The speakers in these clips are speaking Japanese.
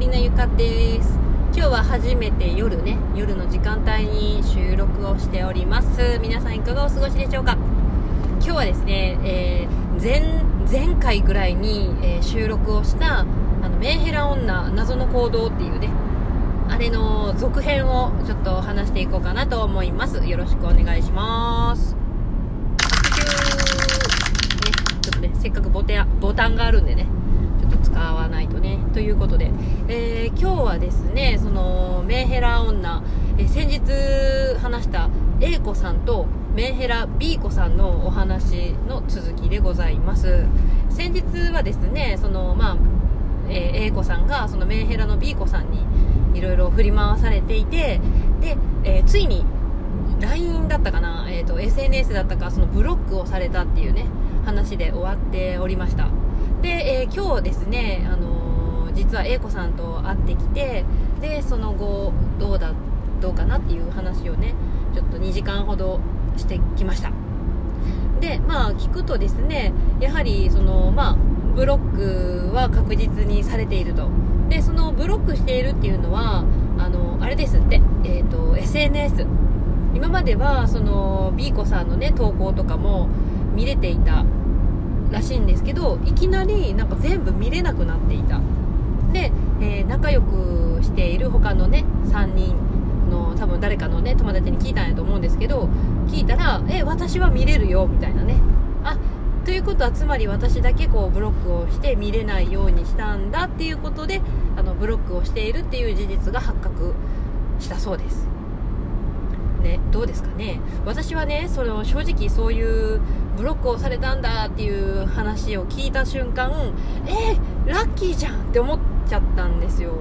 森のゆかです。今日は初めて夜ね夜の時間帯に収録をしております。皆さんいかがお過ごしでしょうか？今日はですね、えー、前前回ぐらいに、えー、収録をしたあのメンヘラ女謎の行動っていうねあれの続編をちょっと話していこうかなと思います。よろしくお願いします。ね、ちょっとねせっかくボタンボタンがあるんでねわないとねということで、えー、今日はですねそのメンヘラ女、えー、先日話した A 子さんとメンヘラ B 子さんのお話の続きでございます。先日はですねそのまあ、えー、A 子さんがそのメンヘラの B 子さんにいろいろ振り回されていてで、えついに LINE だったかな、えーと SNS だったかそのブロックをされたっていうね話で終わっておりました。で、えー、今日ですね、あのー、実は A 子さんと会ってきてでその後どうだどうかなっていう話をねちょっと2時間ほどしてきました。でまあ聞くとですねやはりそのまあブロックは確実にされていると。でそのブロックしているっていうのはあのあれですって、えーと、と SNS 今まではその B 子さんのね投稿とかも見れていたらしいんですけどいきなりなんか全部見れなくなっていた。で、えー、仲良くしている他のね3人の多分誰かのね友達に聞いたんやと思うんですけど聞いたら「え私は見れるよ」みたいなね。あということはつまり私だけこうブロックをして見れないようにしたんだっていうことであのブロックをしているっていう事実が発覚したそうです。ね、どうですかね？私はねその正直そういうブロックをされたんだっていう話を聞いた瞬間えー、ラッキーじゃんって思っちゃったんですよ。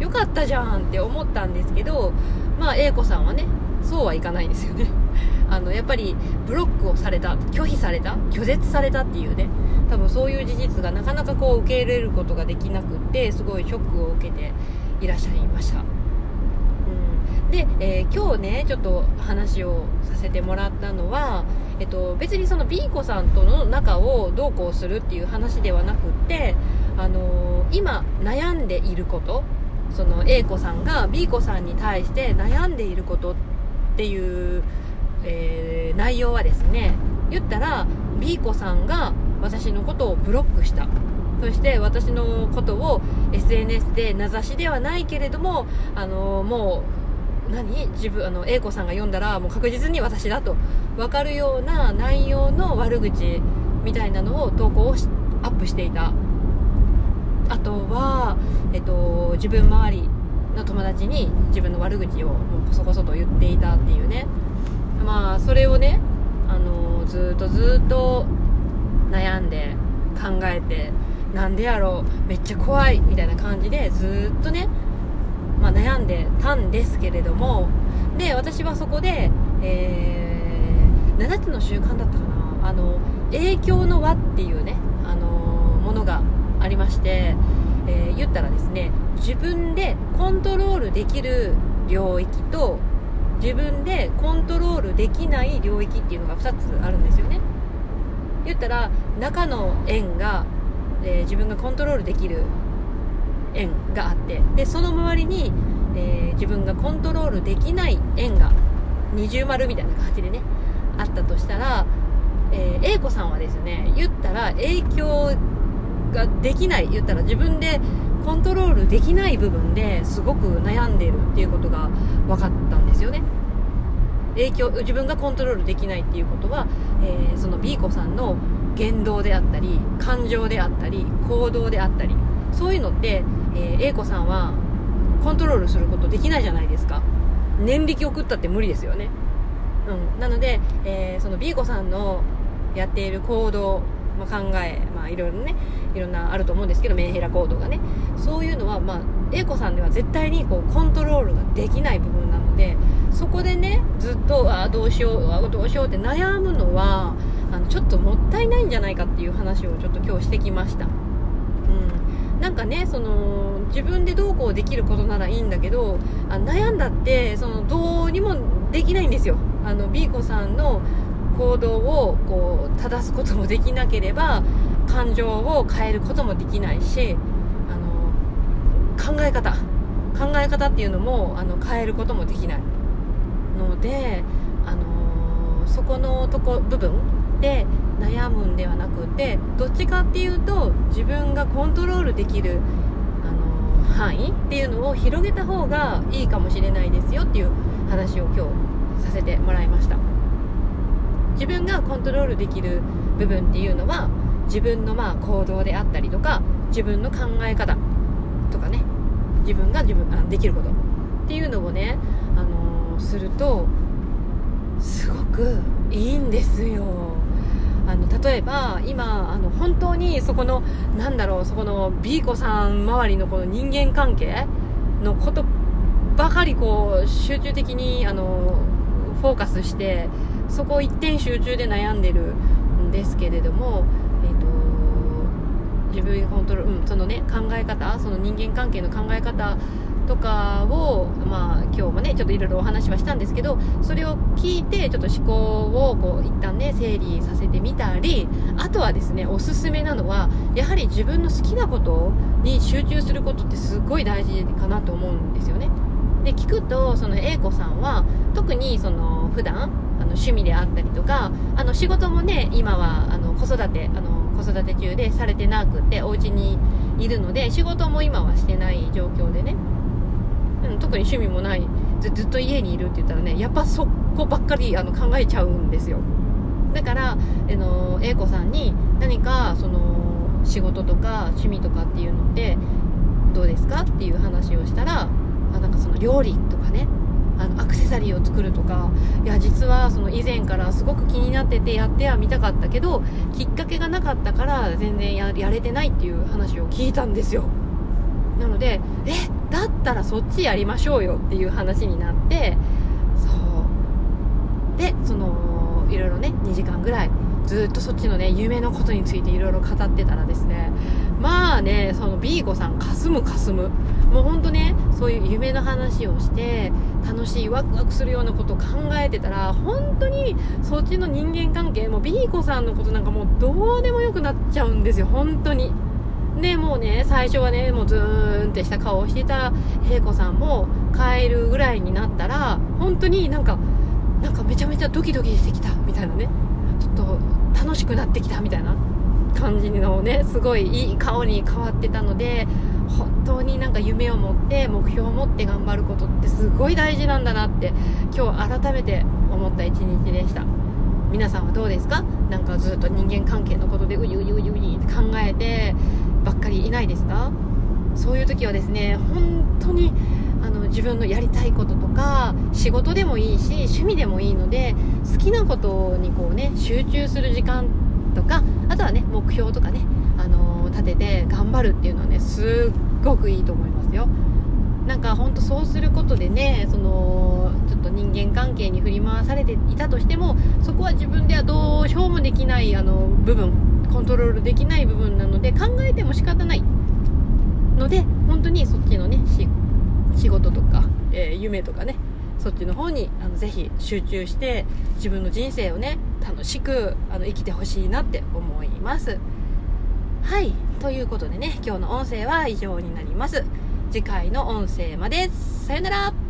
よかったじゃんって思ったんですけどまあ A 子さんはねそうはいかないですよね。あのやっぱりブロックをされた拒否された拒絶されたっていうね多分そういう事実がなかなかこう受け入れることができなくってすごいショックを受けていらっしゃいました。で、えー、今日ねちょっと話をさせてもらったのは、えっと、別にその B 子さんとの仲をどうこうするっていう話ではなくって、あのー、今悩んでいることその A 子さんが B 子さんに対して悩んでいることっていう、えー、内容はですね言ったら B 子さんが私のことをブロックした。そして私のことを SNS で名指しではないけれども、あの、もう何？自分あの A 子さんが読んだらもう確実に私だと。分かるような内容の悪口みたいなのを投稿をアップしていた。あとは、えっと、自分周りの友達に自分の悪口をもうこそこそと言っていたっていうね。まあそれをねあのずっとずっと悩んで考えてなんでやろうめっちゃ怖いみたいな感じでずっとね、でたんですけれどもで私はそこで、えー、7つの習慣だったかな。あの影響の輪っていうね、あのものがありまして、えー、言ったらですね自分でコントロールできる領域と自分でコントロールできない領域っていうのが2つあるんですよね。言ったら中の円が、えー、自分がコントロールできる円があってでその周りに、えー、自分がコントロールできない円が二重丸みたいな感じでねあったとしたら、えー、A 子さんはですね言ったら影響ができない言ったら自分でコントロールできない部分ですごく悩んでるっていうことが分かったんですよね。影響自分がコントロールできないっていうことは、えー、その B 子さんの言動であったり感情であったり行動であったりそういうのって、えー、A 子さんはコントロールすることできないじゃないですか。念力送ったって無理ですよね。うん。なので、えー、その B 子さんのやっている行動、まあ、考え、まあ、いろいろねいろんなあると思うんですけどメンヘラ行動がね。そういうのは、まあ、A 子さんでは絶対にこうコントロールができない部分なのでそこでねずっとあどうしようあどうしようって悩むのはあのちょっともったいないんじゃないかっていう話をちょっと今日してきました。うん。なんかねその自分でどうこうできることならいいんだけどあ悩んだってそのどうにもできないんですよ。あの B 子さんの行動をこう正すこともできなければ感情を変えることもできないしあの考え方。考え方っていうのもあの変えることもできない。ので、あの、そこのとこ部分で悩むんではなくてどっちかっていうと自分がコントロールできる、あの、範囲っていうのを広げた方がいいかもしれないですよっていう話を今日させてもらいました。自分がコントロールできる部分っていうのは自分のまあ行動であったりとか自分の考え方とかね。自分が自分あできることっていうのをね、あのー、するとすごくいいんですよ。あの例えば今あの本当にそこのなんだろうそこの B 子さん周りのこの人間関係のことばかりこう集中的にあのフォーカスしてそこ一点集中で悩んでるんですけれども自分コントロール、うん、そのね考え方その人間関係の考え方とかを、まあ、今日もねちょっといろいろお話はしたんですけどそれを聞いてちょっと思考をこう一旦ね整理させてみたりあとはですねおすすめなのはやはり自分の好きなことに集中することってすごい大事かなと思うんですよね。で聞くとその A 子さんは特にその普段あの趣味であったりとかあの仕事もね今はあの子育てあの子育て中でされてなくてお家にいるので仕事も今はしてない状況でね、うん、特に趣味もないずずっと家にいるって言ったらねやっぱそこばっかりあの考えちゃうんですよ。だから、あの A 子さんに何かその仕事とか趣味とかっていうのってどうですかっていう話をしたらあなんかその料理とかねあのアクセサリーを作るとかいや実はその以前からすごく気になっててやってはみたかったけどきっかけがなかったから全然やれてないっていう話を聞いたんですよ。なのでえだったらそっちやりましょうよっていう話になってそう。でそのいろいろね2時間ぐらいずっとそっちのね夢のことについていろいろ語ってたらですねまあねその B 子さんかすむかすむ。もうほんとねそういう夢の話をして楽しいワクワクするようなことを考えてたら本当にそっちの人間関係も B 子さんのことなんかもうどうでもよくなっちゃうんですよ本当に。でもうね最初はねもうズーンってした顔をしてた平子さんも帰るぐらいになったら本当になんかなんかめちゃめちゃドキドキしてきたみたいなね。ちょっと楽しくなってきたみたいな感じのねすごいいい顔に変わってたので本当になんか夢を持って目標を持って頑張ることってすごい大事なんだなって今日改めて思った一日でした。皆さんはどうですか？なんかずっと人間関係のことでういういういういって考えてばっかりいないですか？そういう時はですね本当にあの自分のやりたいこととか仕事でもいいし趣味でもいいので好きなことにこうね集中する時間とかあとはね目標とかね、あの、立てて頑張るっていうのはねすっごくいいと思いますよ。なんかほんとそうすることでねそのちょっと人間関係に振り回されていたとしてもそこは自分ではどうしようもできないあの部分コントロールできない部分なので考えても仕方ないので本当にそっちのね仕事とか、えー、夢とかねそっちの方にあのぜひ集中して自分の人生をね楽しくあの生きてほしいなって思います。はい。ということでね今日の音声は以上になります。次回の音声まで。さよなら。